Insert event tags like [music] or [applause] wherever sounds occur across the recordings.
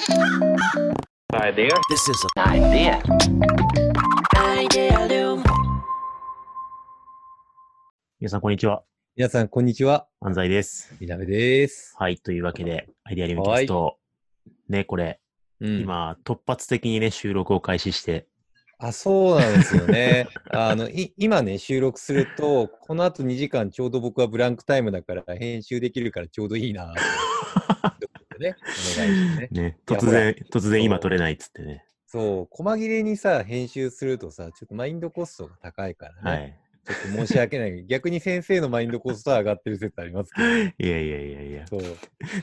Idea. This is an idea. Idealum. 皆さん、こんにちは。皆さん、こんにちは。安西です。みなべです。はい。というわけで、アイデアリウムキャスト、ね、これ、うん、今、突発的にね、収録を開始して、あ、そうなんですよね。あのい今ね、収録すると、この後2時間ちょうど僕はブランクタイムだから、編集できるからちょうどいいなってね、お願いしてね。ね、突然、突然今撮れないっつってね。そう、細切れにさ、編集するとさ、ちょっと mind cost が高いからね。はい。ちょっと申し訳ない。逆に先生の mind costは上がってる説ありますけど。いやいやいやいや。そう。っ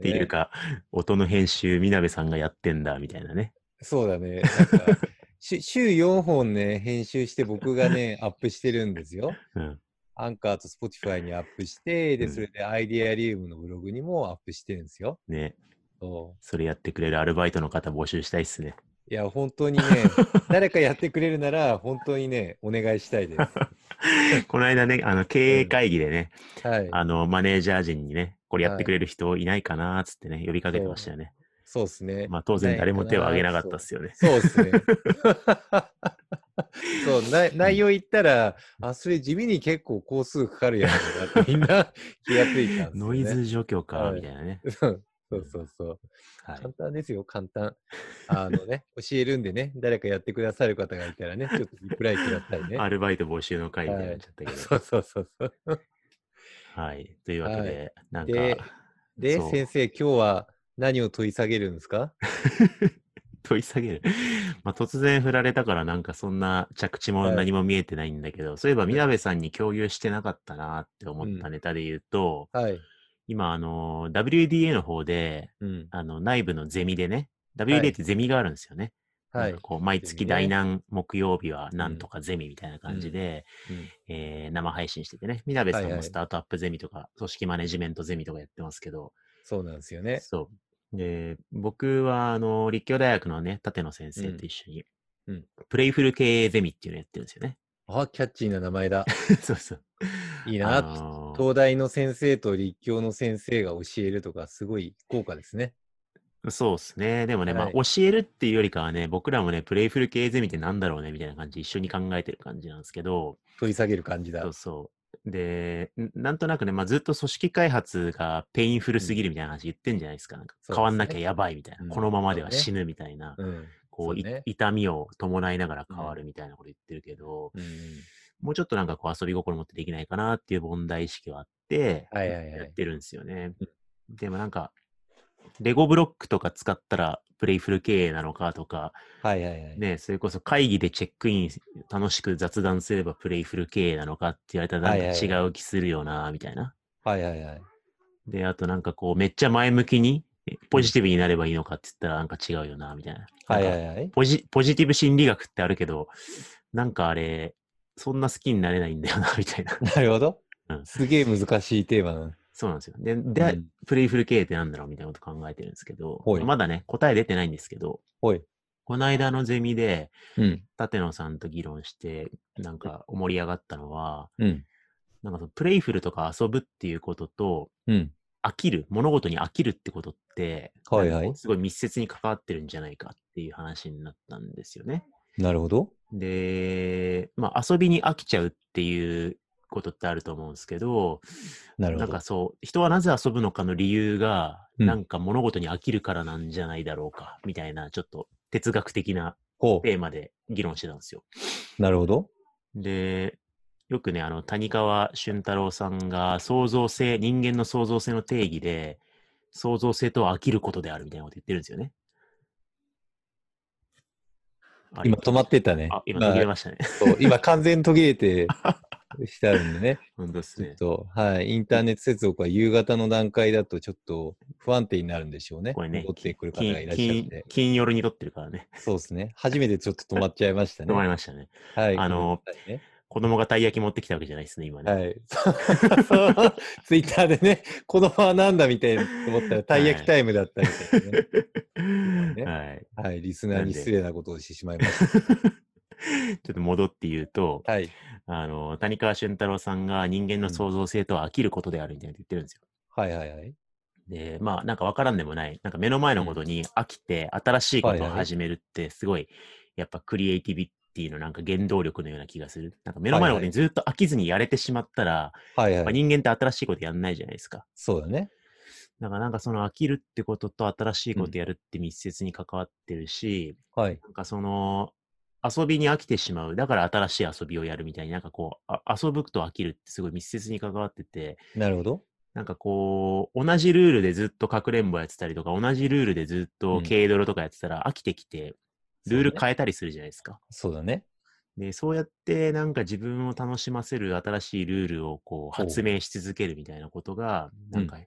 ていうか、音の編集、みなべさんがやってんだ、みたいなね。そうだね。なんかし週4本ね、編集して僕がね、[laughs] アップしてるんですよ。うん。アンカーとスポティファイにアップして、で、うんそれでアイデアリウムのブログにもアップしてるんですよ。ね。そそれやってくれるアルバイトの方募集したいっすね。ういや、本当にね、[laughs] 誰かやってくれるなら、本当にね、お願いしたいです。[laughs] この間ね、あの、経営会議でね、はい。あの、マネージャー陣にね、これやってくれる人いないかな、つってね、呼びかけてましたよね。そうですね。まあ、当然誰も手を挙げなかったっすよね。そうですね。[laughs] そうな内容言ったら、あ、それ地味に結構工数かかるやつだってみんな気がついたんですよ、ね。ノイズ除去か、はいみたいなね。そうそうそう。はい簡単ですよ、簡単。あのね、教えるんでね、誰かやってくださる方がいたらね、ちょっとリプライくださいね。アルバイト募集の会みたいになっちゃったけど。そうそうそうそう。はい。というわけで、なんか、で、で先生、今日は何を問い下げるんですか？[laughs] 問い下げる。[laughs] まあ、突然振られたから、なんかそんな着地もはい何も見えてないんだけど、そういえば、みなべさんに共有してなかったなって思ったネタで言うと、はい。今、あの、WDA の方で、うん。あの、内部のゼミでね、WDA ってゼミがあるんですよね。はい。こう毎月第何木曜日はなんとかゼミみたいな感じで、うんえー生配信しててね、みなべさんはいはいもスタートアップゼミとか、組織マネジメントゼミとかやってますけど、そうなんですよね。そう。で、僕は、あの、立教大学のね、立野先生と一緒に、うんうんプレイフル経営ゼミっていうのやってるんですよね。あ、キャッチーな名前だ。[laughs] そうそう。いいな。あのー東大の先生と立教の先生が教えるとか、すごい豪華ですね。そうですね。でもね、まあ、はい教えるっていうよりかはね、僕らもね、 playful 経営ゼミってなんだろうね、みたいな感じで一緒に考えてる感じなんですけど、取り下げる感じだそう。そう。で、んなんとなくね、まあ、ずっと組織開発が painful すぎるみたいな話言ってんじゃないですか。なんか変わんなきゃやばいみたいな。うんこのままでは死ぬみたいな。うん。こう、ね痛みを伴いながら変わるみたいなこと言ってるけど、うん。もうちょっとなんかこう遊び心持ってできないかなっていう問題意識はあって、はいはいはいやってるんですよねう。でもなんか、レゴブロックとか使ったらプレイフル経営なのかとか、はいはいはい。ね、それこそ会議でチェックイン楽しく雑談すればプレイフル経営なのかって言われたらなんか違う気するよな、みたいな。はいはいはい。で、あとなんかこうめっちゃ前向きにえポジティブになればいいのかって言ったらなんか違うよな、みたいな。はいはいはい。ポジポジティブ心理学ってあるけど、なんかあれ、そんな好きになれないんだよな、みたいな。なるほどうん。すげえ難しいテーマな。そうなんですよ。で、で、うんプレイフル経営ってなんだろうみたいなこと考えてるんですけどほい、まだね、答え出てないんですけど。この間のゼミで、うん。立野さんと議論して、なんか盛り上がったのは、うん。なんかそのプレイフルとか遊ぶっていうことと、うん。飽きる、物事に飽きるってことって、はいはいなんかすごい密接に関わってるんじゃないかっていう話になったんですよね。なるほど。で、まあ遊びに飽きちゃうっていうことってあると思うんですけど、なるほどなんか。そう、人はなぜ遊ぶのかの理由が、うんなんか物事に飽きるからなんじゃないだろうか、みたいな、ちょっと哲学的なほテーマで議論してたんですよ。う。なるほど。で、よくね、あの、谷川俊太郎さんが創造性、人間の創造性の定義で、創造性とは飽きることであるみたいなこと言ってるんですよね。今止まってたね。あ、今途切れましたね。そう今完全に途切れて [laughs] してあるんでね。[laughs] 本当ですねちょっ。と、はい。インターネット接続は夕方の段階だとちょっと不安定になるんでしょうね。これね戻ってくる方がいらっしゃっ金金て。金夜に撮ってるからね。そうですね。初めてちょっと止まっちゃいましたね。止まりましたね。はい。あの子供がたい焼き持ってきたわけじゃないですね、今ね。はい。[laughs] ツイッターでね、子供はなんだみたいな思ったら、たい焼きタイムだったみたいなね。[laughs] ねはい。はい、リスナーに失礼なことをしてしまいました。ちょっと戻って言うと、はい。あの、谷川俊太郎さんが人間の創造性とは飽きることであるみたいな言ってるんですよ。はいはいはい。で、まあ、なんかわからんでもない。なんか目の前のことに飽きて、新しいことを始めるって、すごい、やっぱクリエイティビティのなんか原動力のような気がする。なんか目の前のことにずっと飽きずにやれてしまったら、まあ、はいはい。人間って新しいことやんないじゃないですか。そうだね。だからなんかその飽きるってことと新しいことやるって密接に関わってるし、はい。なんかその、遊びに飽きてしまう。だから新しい遊びをやるみたいになんかこう、あ遊ぶと飽きるってすごい密接に関わってて、なるほど。なんかこう、同じルールでずっとかくれんぼやってたりとか、同じルールでずっとうん軽泥とかやってたら飽きてきて、ルール変えたりするじゃないですか。そうだね。で、そうやってなんか自分を楽しませる新しいルールをこう発明し続けるみたいなことが、なんか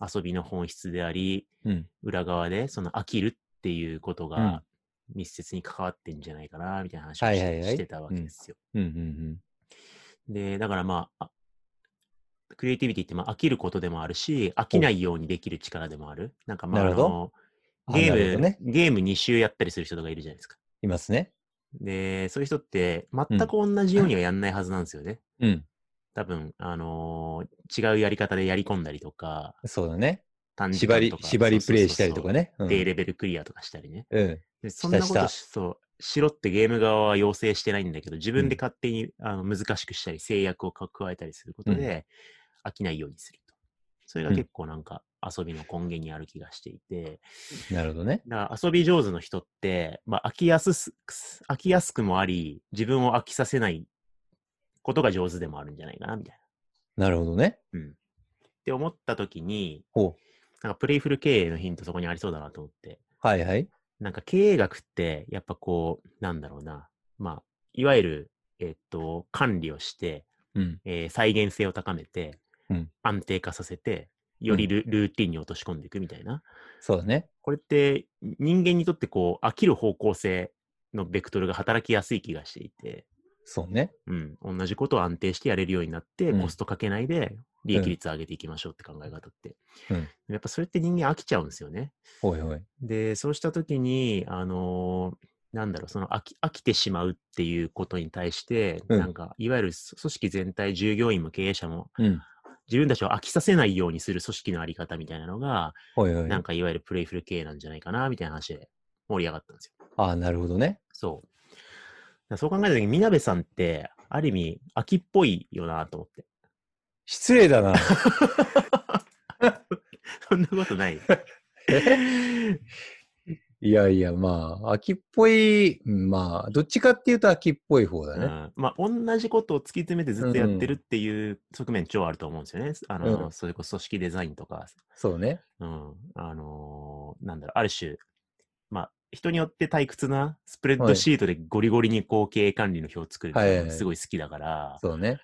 遊びの本質であり、うん。裏側でその飽きるっていうことうんが密接に関わってんじゃないかな、みたいな話をし,、はいはいはいてたわけですよ。うんうんで、だからまあ、あクリエイティビティってまあ飽きることでもあるし、飽きないようにできる力でもある。なんかまあ、あのあゲーム、ねゲーム2周やったりする人とかいるじゃないですか。いますね。で、そういう人って全く同じようにはやんないはずなんですよね。うん。多分、あのー違うやり方でやり込んだりとか、そうだね。短時縛り間と、か縛りプレイしたりとかね。ね。うん低レベルクリアとかしたりね。うん。でそんなことしたしそうしろってゲーム側は要請してないんだけど、自分で勝手に、あの難しくしたり、制約をか加えたりすることで、飽きないようにすると。それがうん結構なんか遊びの根源にある気がしていて、なるほどね。だから遊び上手の人って、まあ、飽きやすす、飽きやすくもあり、自分を飽きさせないことが上手でもあるんじゃないかな、みたいなるほどね。な。うん。って思った時に、ほう。なんかプレイフル経営のヒントそこにありそうだなと思って。はいはい。なんか経営学って、やっぱこう、なんだろうな。まあ、いわゆる、えっと、管理をして、うん。えー再現性を高めて、うん安定化させて、よりル,、ルーティンに落とし込んでいくみたいな。そうだね。これって人間にとってこう飽きる方向性のベクトルが働きやすい気がしていて、そうね。うん、同じことを安定してやれるようになって、うんコストかけないで利益率を上げていきましょうって考え方って。うんやっぱそれって人間飽きちゃうんですよね。ほいほい。で、そうしたときに、あのーなんだろう、その飽き飽きてしまうっていうことに対して、うんなんか、いわゆる組織全体、従業員も経営者も、うん。自分たちを飽きさせないようにする組織のあり方みたいなのが、ほいほい。なんかいわゆるプレイフル経営なんじゃないかな、みたいな話で盛り上がったんですよ。ああ、なるほどね。そう。そう考えたときに、みなべさんって、ある意味、秋っぽいよなと思って。失礼だな。[laughs] そんなことない。[laughs] いやいや、まあ、秋っぽい、うんまあ、どっちかっていうと秋っぽい方だね。うん、まあ、同じことを突き詰めてずっとやってるっていう側面超あると思うんですよね。あの、うんそれこそ組織デザインとか、そうね。うん、あのーなんだろう、ある種、まあ、人によって退屈なスプレッドシートでゴリゴリにこう経営管理の表を作るのすごい好きだから、そうね。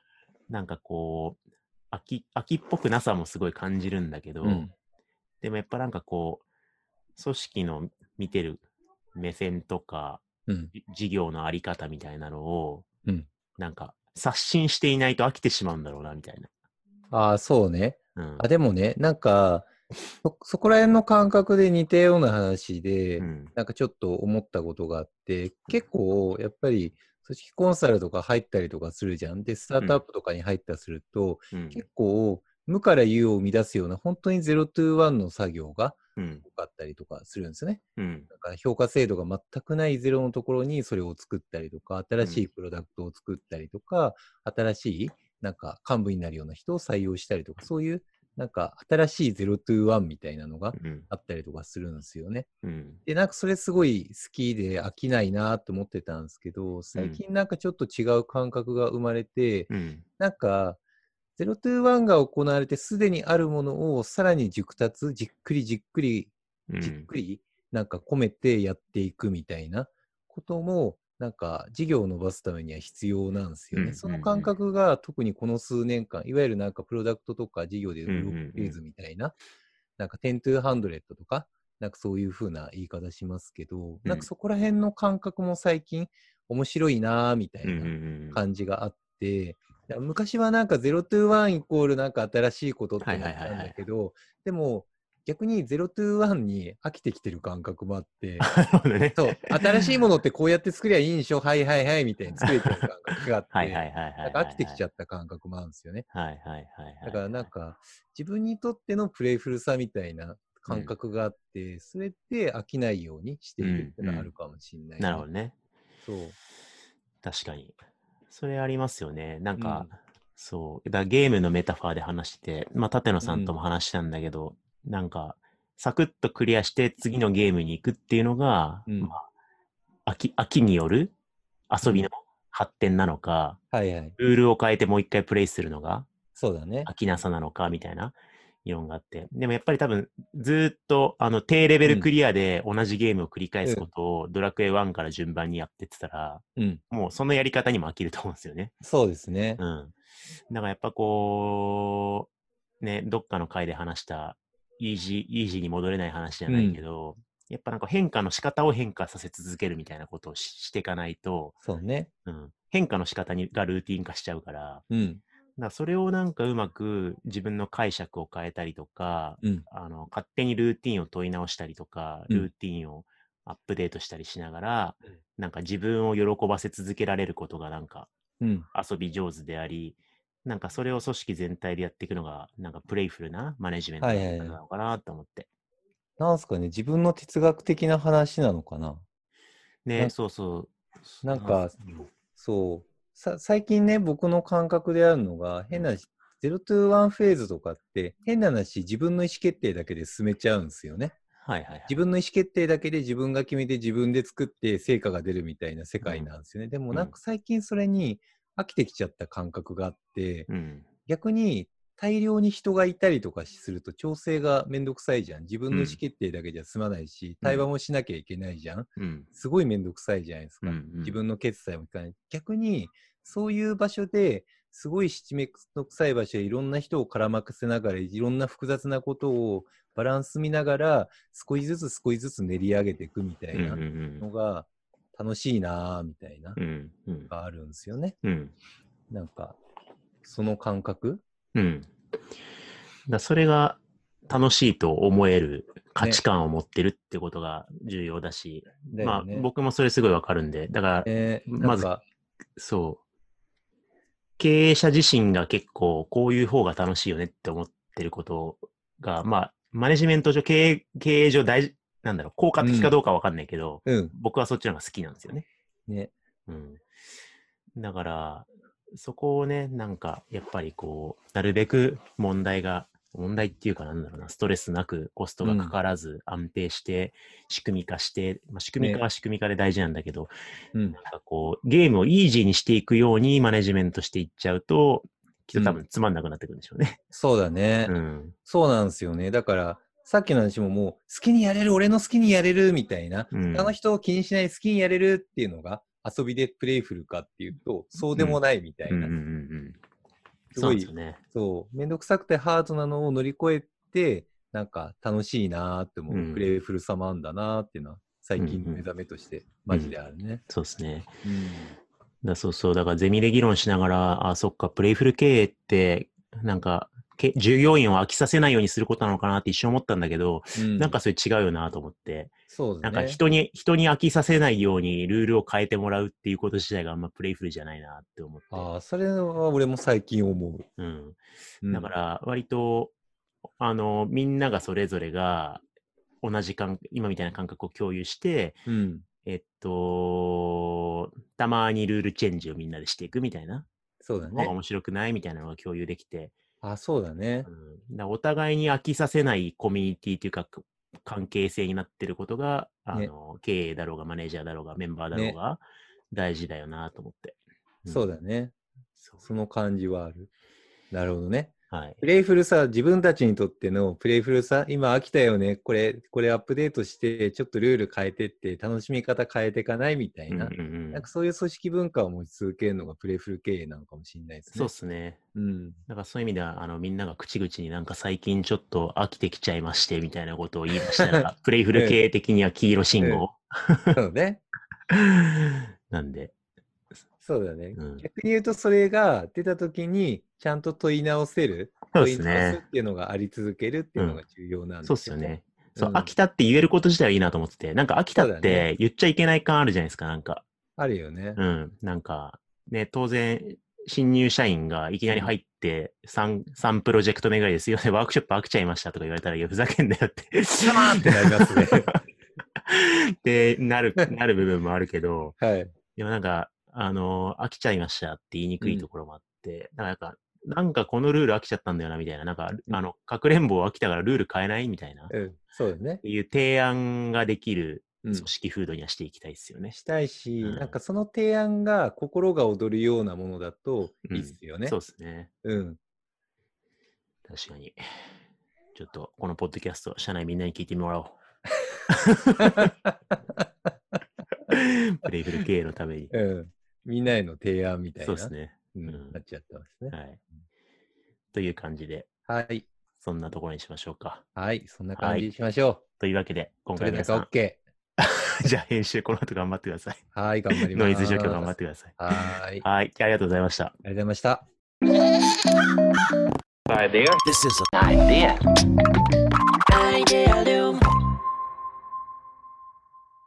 なんかこう、秋、秋っぽくなさもすごい感じるんだけど、うん。でもやっぱなんかこう、組織の見てる目線とか、うん。じ事業のあり方みたいなのを、うんなんか刷新していないと飽きてしまうんだろうな、みたいな。ああ、そうね。うん。あ、でもね、なんか、そ、そこら辺の感覚で似たような話で、うん。なんかちょっと思ったことがあって、結構やっぱり組織コンサルとか入ったりとかするじゃん。で、スタートアップとかに入ったりすると、うん。結構無から有を生み出すような本当にゼロトゥーワンの作業がうん。多かったりとかするんですね。うん。だから評価制度が全くないゼロのところにそれを作ったりとか、新しいプロダクトを作ったりとか、新しいなんか幹部になるような人を採用したりとか、そういうなんか新しいゼロトゥーワンみたいなのがうん。あったりとかするんですよね。うん。で、なんかそれすごい好きで飽きないなと思ってたんですけど、最近なんかちょっと違う感覚が生まれて、うん。なんか、ゼロトゥーワンが行われてすでにあるものをさらに熟達、じっくりじっくりうんじっくりなんか込めてやっていくみたいなことも、なんか事業を伸ばすためには必要なんですよね。うんその感覚が特にこの数年間、いわゆるなんかプロダクトとか事業でうんうんうん売るフェーズみたいな、なんか10 to 100とか、なんかそういう風な言い方しますけど、なんかそこら辺の感覚も最近面白いなーみたいうん。うなんうん。感じがあって、昔はなんか0 to 1イコールなんか新しいことって思ったんはいはいはいはいだけど、でも逆に0 to 1に飽きてきてる感覚もあって、[laughs] ね。そう、新しいものってこうやって作りゃいいんでしょ？はいはいはいみたいに作れてる感覚があって、飽きてきちゃゃった感覚もあるんですよね。はいはいはいはい。だからなんか、自分にとってのプレイフルさみたいな感覚があって、それって飽きないようにしているっていうのはあるかもしれない、なるほどね。そう。確かに。それありますよね。なんか、うんそう。だゲームのメタファーで話してて、まあ、舘野さんとも話したんだけど、なんか、サクッとクリアして次のゲームに行くっていうのが、うんまあ、飽き、飽きによる遊びの発展なのか、はいはい。ルールを変えてもう一回プレイするのがそうだね。飽きなさなのかみたいな議論があって。でもやっぱり多分ずーっとあの低レベルクリアで同じゲームを繰り返すことをドラクエ1から順番にやってってたら、うん。もうそのやり方にも飽きると思うんですよね。そうですね。うん。だからやっぱこう、ね、どっかの回で話したイージー、イージーに戻れない話じゃないけど、やっぱなんか変化の仕方を変化させ続けるみたいなことをししていかないと、そうね。うん、変化の仕方にがルーティン化しちゃうから、うん。だそれをなんかうまく自分の解釈を変えたりとか、うん。あの勝手にルーティンを問い直したりとか、うんルーティンをアップデートしたりしながら、うんなんか自分を喜ばせ続けられることがなんかうん。遊び上手であり、なんかそれを組織全体でやっていくのが、なんかプレイフルなマネジメントはいはいはいなのかなと思って。なんすかね、自分の哲学的な話なのかな。ね、そうそう。なんかうんそう。さ最近ね、僕の感覚であるのが、変な、0 to 1フェーズとかって、変な話、自分の意思決定だけで進めちゃうんですよね。はいはいはい。自分の意思決定だけで自分が決めて自分で作って成果が出るみたいな世界なんですよね。でもなんか最近それに飽きてきちゃった感覚があって、うん。逆に大量に人がいたりとかすると調整がめんどくさいじゃん。自分の意思決定だけじゃ済まないし、対話もしなきゃいけないじゃん。うん。すごいめんどくさいじゃないですか。うんうん自分の決済もいかない。逆にそういう場所ですごい七面倒くさい場所でいろんな人を絡ませながらいろんな複雑なことをバランス見ながら少しずつ少しずつ練り上げていくみたいなうんうんのが楽しいなぁみたいな。があるんですよね。うん。なんかその感覚うん。だそれが楽しいと思える価値観を持ってるってことが重要だし、まあね。僕もそれすごいわかるんで、だから、えーまずそう。経営者自身が結構こういう方が楽しいよねって思ってることが、まあ、マネジメント上、経営、経営上大事、なんだろう、効果的かどうかわかんないけど、うん。僕はそっちの方が好きなんですよね。ね。うん。だから、そこをね、なんか、やっぱりこう、なるべく問題が、問題っていうかなんだろうな、ストレスなくコストがかからず安定して、仕組み化して、まあ、仕組み化は仕組み化で大事なんだけど、うん。なんかこう、ゲームをイージーにしていくようにマネジメントしていっちゃうと、きっと多分つまんなくなってくるんでしょうね。そうだね。うん。そうなんですよね。だから、さっきの話ももう、好きにやれる、俺の好きにやれるみたいな、うん他の人を気にしない好きにやれるっていうのが遊びでプレイフルかっていうと、そうでもないみたいな。うんうんうんうん。すごいそうね。そう、めんどくさくてハードなのを乗り越えて、なんか楽しいなーって思う、うんプレイフルさもあんだなーっていうのは、最近の目覚めとして、マジであるね。そうですね。うん。だそうそう、だからゼミで議論しながら、あ、そっか、プレイフル経営って、なんか、け従業員を飽きさせないようにすることなのかなって一瞬思ったんだけど、うんなんかそれ違うよなと思って、なんそうだね。か人に、人に飽きさせないようにルールを変えてもらうっていうこと自体があんまプレイフルじゃないなって思って。ああ、それは俺も最近思う。うん。うんだから、割と、あの、みんながそれぞれが同じ感、今みたいな感覚を共有して、うん。えっと、たまにルールチェンジをみんなでしていくみたいな、そうだね。面白くないみたいなのが共有できて、あ、そうだねう。ん、だお互いに飽きさせないコミュニティというか、関係性になってることが、あの、経営だろうが、マネージャーだろうが、メンバーだろうが、大事だよなと思って。んそうだね。その感じはある。なるほどね。はい。プレイフルさ、自分たちにとってのプレイフルさ、今飽きたよね。これ、これアップデートして、ちょっとルール変えてって、楽しみ方変えていかないみたいな。うんうんうんなんかそういう組織文化を持ち続けるのがプレイフル経営なのかもしれないですね。そうっすね。うん。だからそういう意味では、あの、みんなが口々になんか最近ちょっと飽きてきちゃいまして、みたいなことを言いましたら、[laughs] プレイフル経営的には黄色信号。そうね。[laughs] なんで、そうだね、うん逆に言うと、それが出たときに、ちゃんと問い直せる、そうです問い直すね。っていうのがあり続けるっていうのが重要なんそうっですよね。すよね。そう、うん飽きたって言えること自体はいいなと思ってて、なんか飽きたって言っちゃいけない感あるじゃないですか、なんか。あるよね。うん。なんか、ね、当然、新入社員がいきなり入って、3、3プロジェクト目ぐらいですよね、[laughs] ワークショップ飽きちゃいましたとか言われたら、いや、ふざけんなよって。たまーってなりますね。[laughs] で、なる、なる部分もあるけど、はい。でもなんか、あの飽きちゃいましたって言いにくいところもあって、だからなんか、なんかこのルール飽きちゃったんだよな、みたいな。なんか、うんあの、かくれんぼ飽きたからルール変えないみたいな。っうん、そうだね。ていう提案ができるうん組織風土にはしていきたいですよね。したいし、うんなんかその提案が心が躍るようなものだといいっすよね。そうですね。うん。確かに。ちょっと、このポッドキャスト、社内みんなに聞いてもらおう。[laughs] プレイフル経営のために。うん。みんなへの提案みたいな。そうですね。うんうんなっちゃってますね。はい。という感じで、はい。そんなところにしましょうか。はい。そんな感じにしましょというわけで、今う。それだけ回皆さん、OK。[laughs] じゃあ編集この後頑張ってください。はい。頑張ります。ノイズ除去頑張ってください。はい。ありはい。あありがとうございました。がとうございました。Idea. This is an idea. Idea.